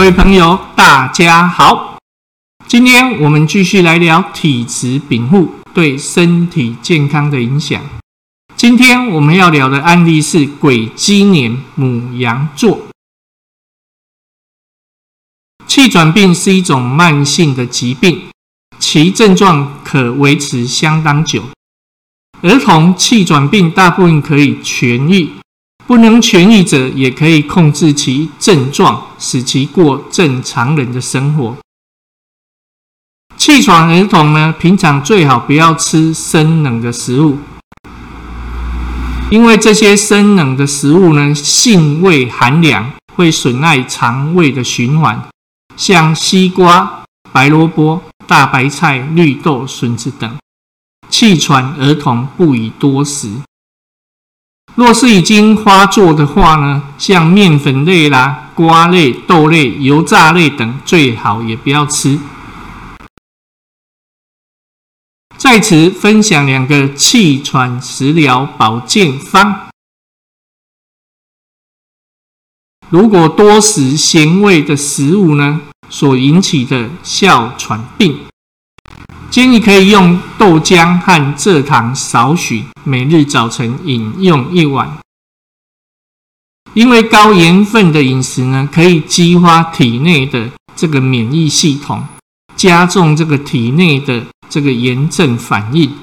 各位朋友，大家好。今天我们继续来聊体质禀赋对身体健康的影响。今天我们要聊的案例是癸鸡年母羊座。气喘病是一种慢性的疾病，其症状可维持相当久。儿童气喘病大部分可以痊愈。不能痊愈者，也可以控制其症状，使其过正常人的生活。气喘儿童呢，平常最好不要吃生冷的食物，因为这些生冷的食物呢，性味寒凉，会损害肠胃的循环。像西瓜、白萝卜、大白菜、绿豆、笋子等，气喘儿童不宜多食。若是已经发作的话呢，像面粉类啦、瓜类、豆类、油炸类等，最好也不要吃。在此分享两个气喘食疗保健方。如果多食咸味的食物呢，所引起的哮喘病。建议可以用豆浆和蔗糖少许，每日早晨饮用一碗。因为高盐分的饮食呢，可以激发体内的这个免疫系统，加重这个体内的这个炎症反应，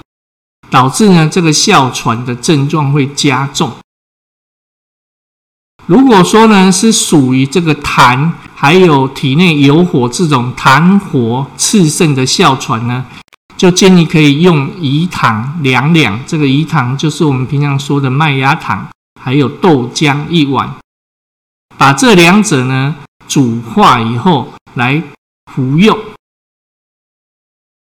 导致呢这个哮喘的症状会加重。如果说呢是属于这个痰，还有体内有火这种痰火炽盛的哮喘呢，就建议可以用饴糖两两，这个饴糖就是我们平常说的麦芽糖，还有豆浆一碗，把这两者呢煮化以后来服用。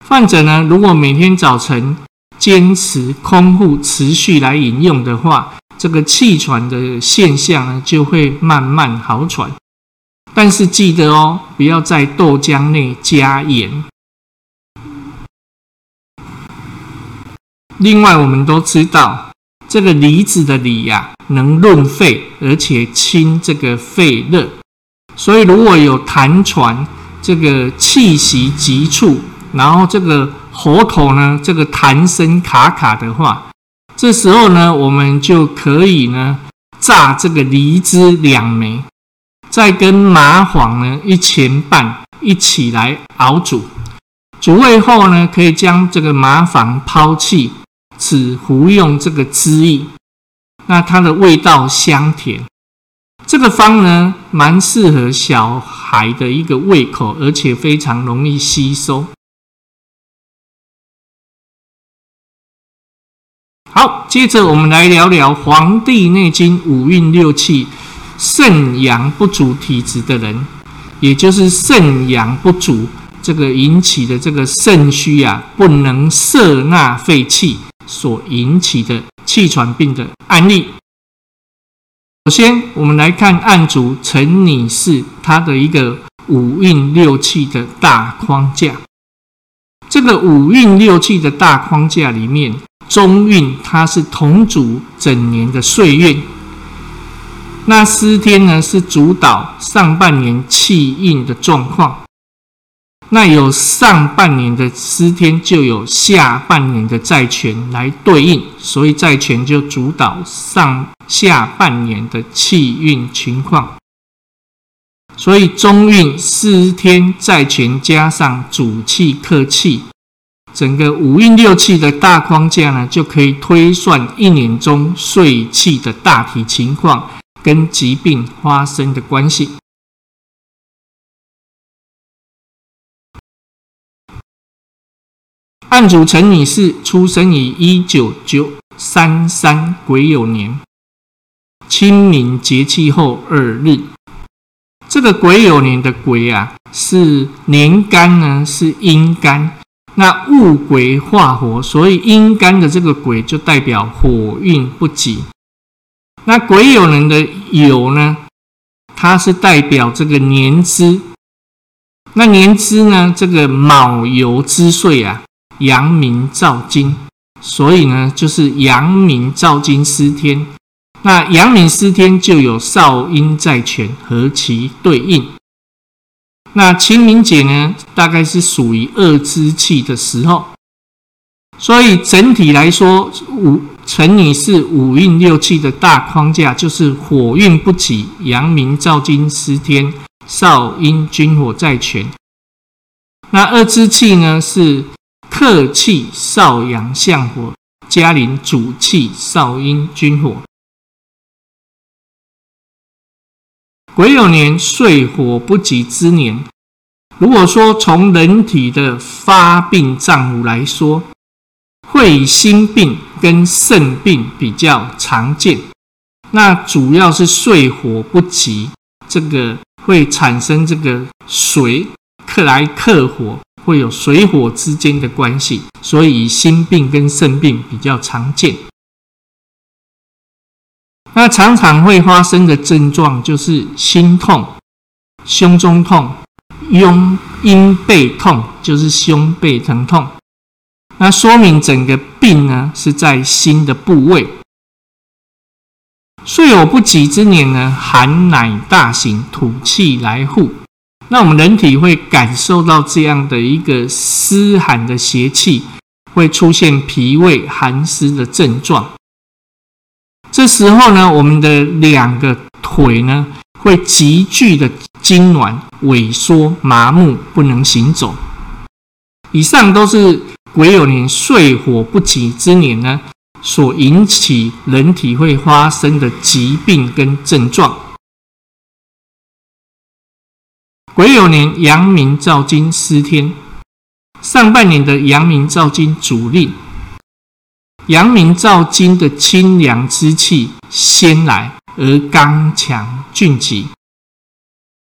患者呢，如果每天早晨坚持空腹持续来饮用的话，这个气喘的现象呢，就会慢慢好转。但是记得哦，不要在豆浆内加盐。另外，我们都知道，这个梨子的梨呀，能润肺，而且清这个肺热。所以，如果有痰喘，这个气息急促，然后这个喉头呢，这个痰声卡卡的话，这时候呢，我们就可以呢榨这个梨汁两枚，再跟麻黄呢一前半一起来熬煮。煮沸后呢，可以将这个麻黄抛弃，只服用这个汁液。那它的味道香甜。这个方呢，蛮适合小孩的一个胃口，而且非常容易吸收。好，接着我们来聊聊《黄帝内经》五运六气肾阳不足体质的人，也就是肾阳不足这个引起的这个肾虚啊，不能摄纳肺气所引起的气喘病的案例。首先，我们来看案主陈女士她的一个五运六气的大框架。这个五运六气的大框架里面。中运它是同主整年的岁运，那司天呢是主导上半年气运的状况，那有上半年的司天，就有下半年的债权来对应，所以债权就主导上下半年的气运情况，所以中运司天债权加上主气克气。整个五运六气的大框架呢，就可以推算一年中岁气的大体情况跟疾病发生的关系。案主陈女士出生于一九九三三癸酉年，清明节气后二日。这个癸酉年的癸啊，是年干呢，是阴干。那戊癸化火，所以阴干的这个癸就代表火运不济。那癸酉人的酉呢，它是代表这个年支。那年支呢，这个卯酉之岁啊，阳明照金，所以呢，就是阳明照金失天。那阳明失天就有少阴在权，和其对应。那清明节呢，大概是属于二之气的时候，所以整体来说，五乘以是五运六气的大框架，就是火运不济，阳明照金司天，少阴君火在权。那二之气呢，是客气少阳相火，加临主气少阴君火。癸酉年岁火不及之年，如果说从人体的发病脏腑来说，会心病跟肾病比较常见。那主要是睡火不及，这个会产生这个水克来克火，会有水火之间的关系，所以心病跟肾病比较常见。那常常会发生的症状就是心痛、胸中痛、拥阴背痛，就是胸背疼痛。那说明整个病呢是在心的部位。岁有不及之年呢，寒乃大行，土气来护。那我们人体会感受到这样的一个湿寒的邪气，会出现脾胃寒湿的症状。这时候呢，我们的两个腿呢会急剧的痉挛、萎缩、麻木，不能行走。以上都是癸酉年岁火不及之年呢所引起人体会发生的疾病跟症状。癸酉年阳明照金司天，上半年的阳明照金主令。阳明照金的清凉之气先来，而刚强俊吉。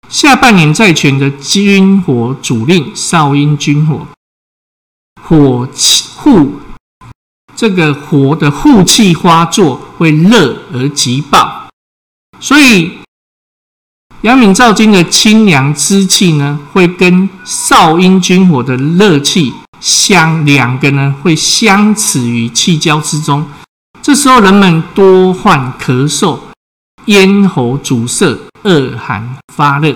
下半年在权的军火主令少阴军火，火气护这个火的护气发作会热而急暴，所以阳明燥金的清凉之气呢，会跟少阴君火的热气。相两个呢会相持于气交之中，这时候人们多患咳嗽、咽喉阻塞、恶寒发热。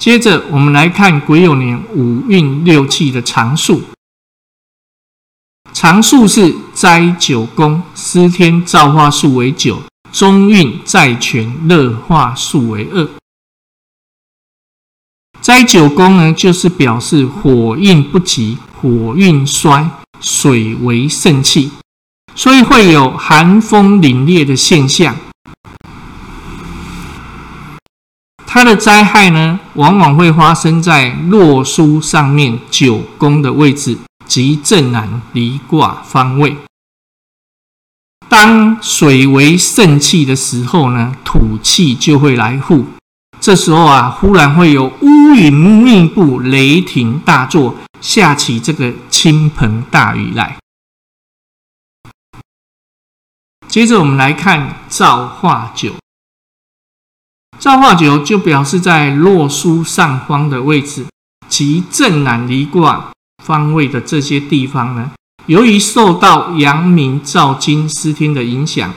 接着我们来看癸酉年五运六气的常数，常数是灾九宫司天造化数为九，中运在权乐化数为二。灾九宫呢，就是表示火运不及，火运衰，水为肾气，所以会有寒风凛冽的现象。它的灾害呢，往往会发生在洛书上面九宫的位置及正南离卦方位。当水为肾气的时候呢，土气就会来护。这时候啊，忽然会有乌云密布、雷霆大作，下起这个倾盆大雨来。接着我们来看造化九，造化九就表示在洛书上方的位置其正南离卦方位的这些地方呢，由于受到阳明照金司天的影响。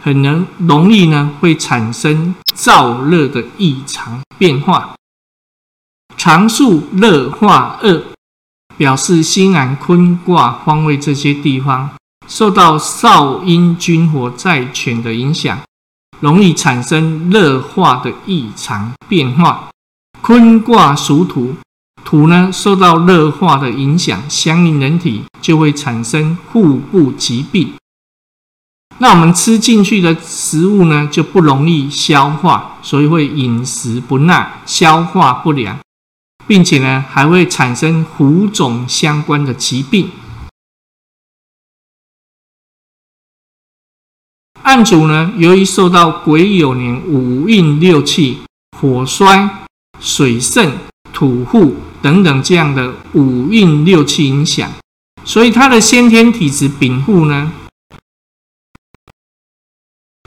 很能容易呢，会产生燥热的异常变化。常数热化二，表示辛寒坤卦方位这些地方受到少阴君火在权的影响，容易产生热化的异常变化。坤卦属土，土呢受到热化的影响，相应人体就会产生腹部疾病。那我们吃进去的食物呢，就不容易消化，所以会饮食不耐、消化不良，并且呢，还会产生浮肿相关的疾病。案主呢，由于受到癸酉年五运六气、火衰、水盛、土护等等这样的五运六气影响，所以他的先天体质禀赋呢。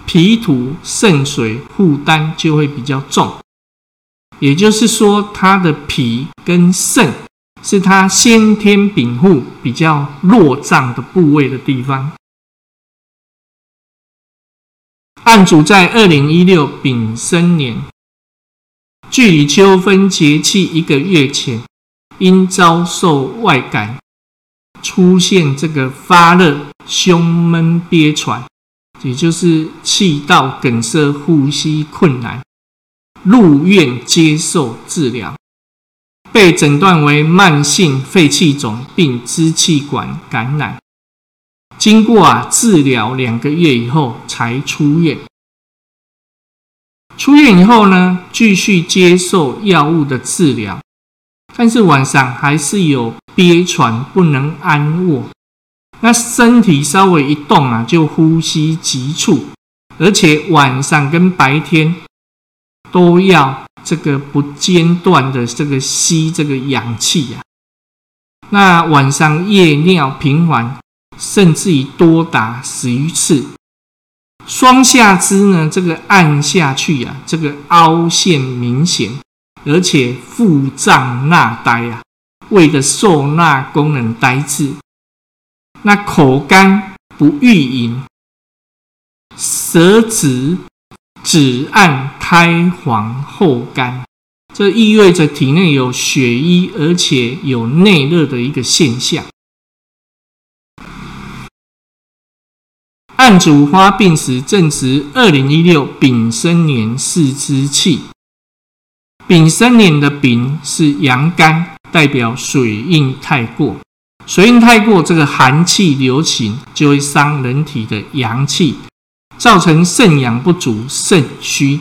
脾土肾水负担就会比较重，也就是说，他的脾跟肾是他先天禀赋比较弱脏的部位的地方。案主在二零一六丙申年，距离秋分节气一个月前，因遭受外感，出现这个发热、胸闷、憋喘，也就是气道梗塞、呼吸困难，入院接受治疗，被诊断为慢性肺气肿并支气管感染。经过啊治疗两个月以后才出院。出院以后呢，继续接受药物的治疗，但是晚上还是有憋喘，不能安卧。那身体稍微一动啊，就呼吸急促，而且晚上跟白天都要这个不间断的这个吸这个氧气呀。那晚上夜尿频繁。甚至于多达十余次，双下肢呢，这个按下去呀，这个凹陷明显，而且腹胀纳呆啊，胃的受纳功能呆滞，那口干不欲饮，舌质紫暗苔黄厚干，这意味着体内有血瘀，而且有内热的一个现象。案主发病时正值二零一六丙申年四之气，丙申年的丙是阳干，代表水运太过，水运太过，这个寒气流行就会伤人体的阳气，造成肾阳不足，肾虚。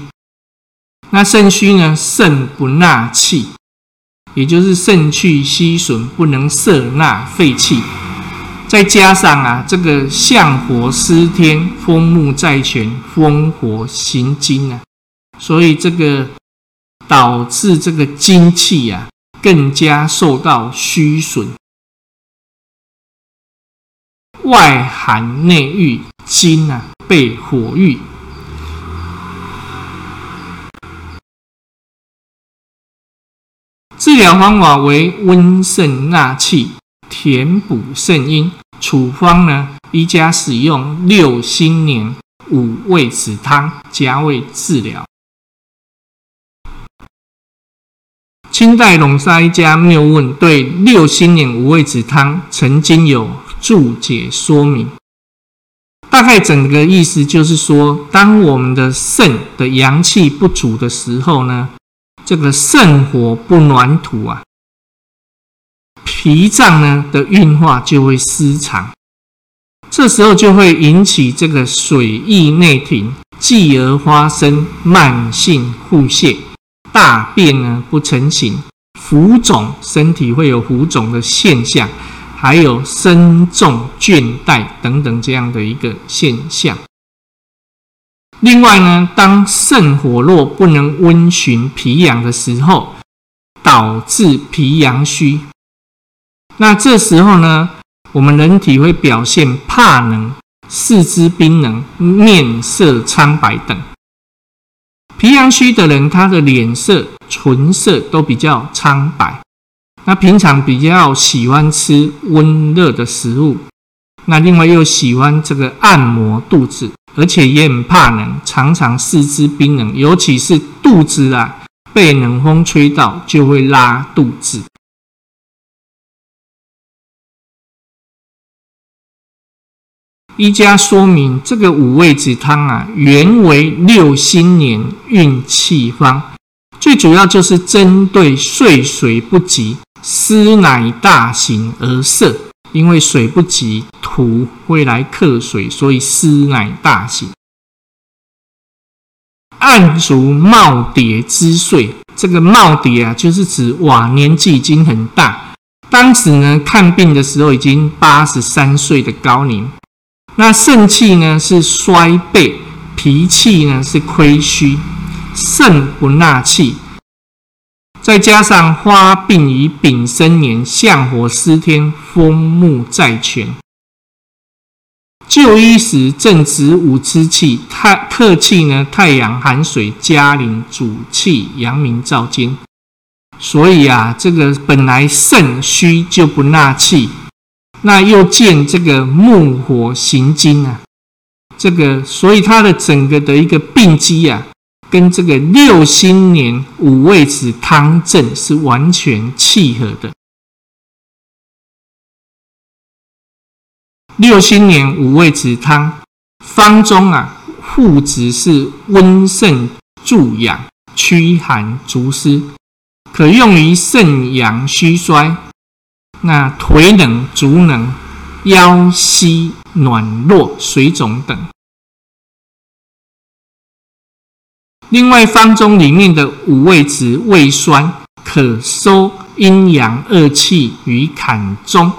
那肾虚呢？肾不纳气，也就是肾气虚损，不能摄纳肺气。再加上啊，这个相火失天，风木在权，风火行金啊，所以这个导致这个精气啊更加受到虚损，外寒内郁，金啊被火郁。治疗方法为温肾纳气。填补肾阴，处方呢？宜家使用六辛年五味子汤加味治疗。清代龙沙一家谬问对六辛年五味子汤曾经有注解说明，大概整个意思就是说，当我们的肾的阳气不足的时候呢，这个肾火不暖土啊。脾脏呢的运化就会失常，这时候就会引起这个水液内停，继而发生慢性腹泻、大便呢不成形、浮肿，身体会有浮肿的现象，还有身重倦怠等等这样的一个现象。另外呢，当肾火弱不能温煦脾阳的时候，导致脾阳虚。那这时候呢，我们人体会表现怕冷、四肢冰冷、面色苍白等。脾阳虚的人，他的脸色、唇色都比较苍白。那平常比较喜欢吃温热的食物，那另外又喜欢这个按摩肚子，而且也很怕冷，常常四肢冰冷，尤其是肚子啊被冷风吹到就会拉肚子。一家说明，这个五味子汤啊，原为六新年运气方，最主要就是针对岁水不及、湿乃大行而设。因为水不及，土会来克水，所以湿乃大行。暗主耄耋之岁，这个耄耋啊，就是指哇年纪已经很大，当时呢看病的时候已经八十三岁的高龄。那肾气呢是衰惫，脾气呢是亏虚，肾不纳气，再加上发病于丙申年，相火失天，风木在全。就医时正值五之气，太客气呢，太阳寒水加临，主气阳明照金，所以啊，这个本来肾虚就不纳气。那又见这个木火行金啊，这个，所以它的整个的一个病机啊，跟这个六新年五味子汤证是完全契合的。六新年五味子汤方中啊，附子是温肾助养、驱寒除湿，可用于肾阳虚衰、那腿冷足冷、腰膝软弱、水肿等。另外，方中里面的五味子胃酸，可收阴阳二气于坎中。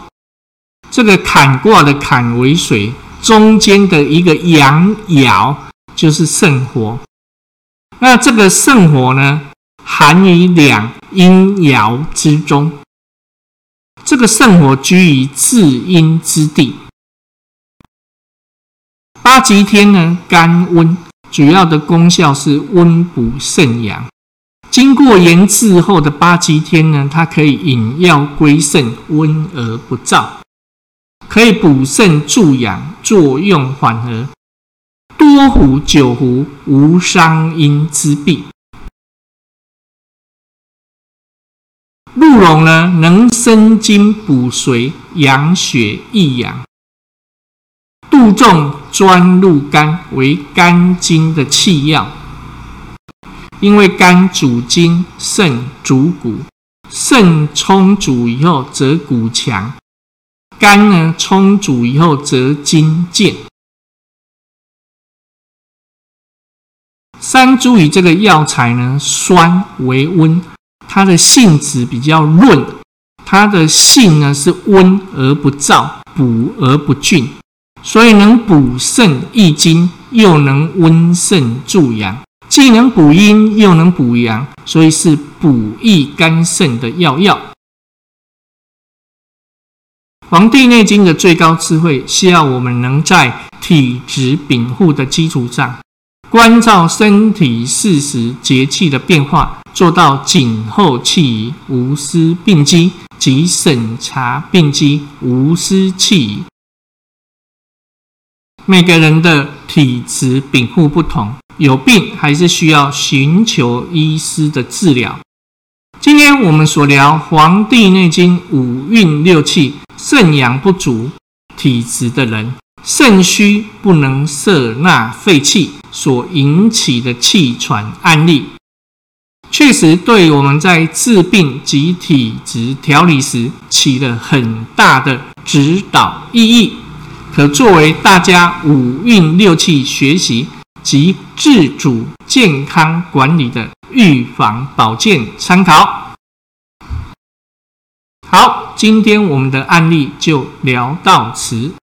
这个坎卦的坎为水，中间的一个阳爻就是肾火。那这个肾火呢，含于两阴爻之中。这个肾火居于至阴之地。八极天呢，甘温。主要的功效是温补肾阳。经过研制后的八极天呢，它可以引药归肾，温而不燥，可以补肾助阳，作用缓和，多服久服，无伤阴之弊。鹿茸呢，能生津补髓，养血益阳。杜仲专入肝，为肝经的气药。因为肝主筋，肾主骨，肾充足以后则骨强，肝呢充足以后则筋健。三茱萸这个药材呢，酸为温，它的性质比较润，它的性呢是温而不燥，补而不峻。所以能补肾益精，又能温肾助阳，既能补阴又能补阳，所以是补益肝肾的药药。《黄帝内经》的最高智慧，需要我们能在体质禀赋的基础上，关照身体四时节气的变化，做到谨后气宜，无失病机；及审查病机，无失气宜。每个人的体质禀赋不同，有病还是需要寻求医师的治疗。今天我们所聊《黄帝内经》五运六气，肾阳不足体质的人，肾虚不能摄纳肺气所引起的气喘案例，确实对我们在治病及体质调理时起了很大的指导意义。可作为大家五运六气学习及自主健康管理的预防保健参考。好，今天我们的案例就聊到此。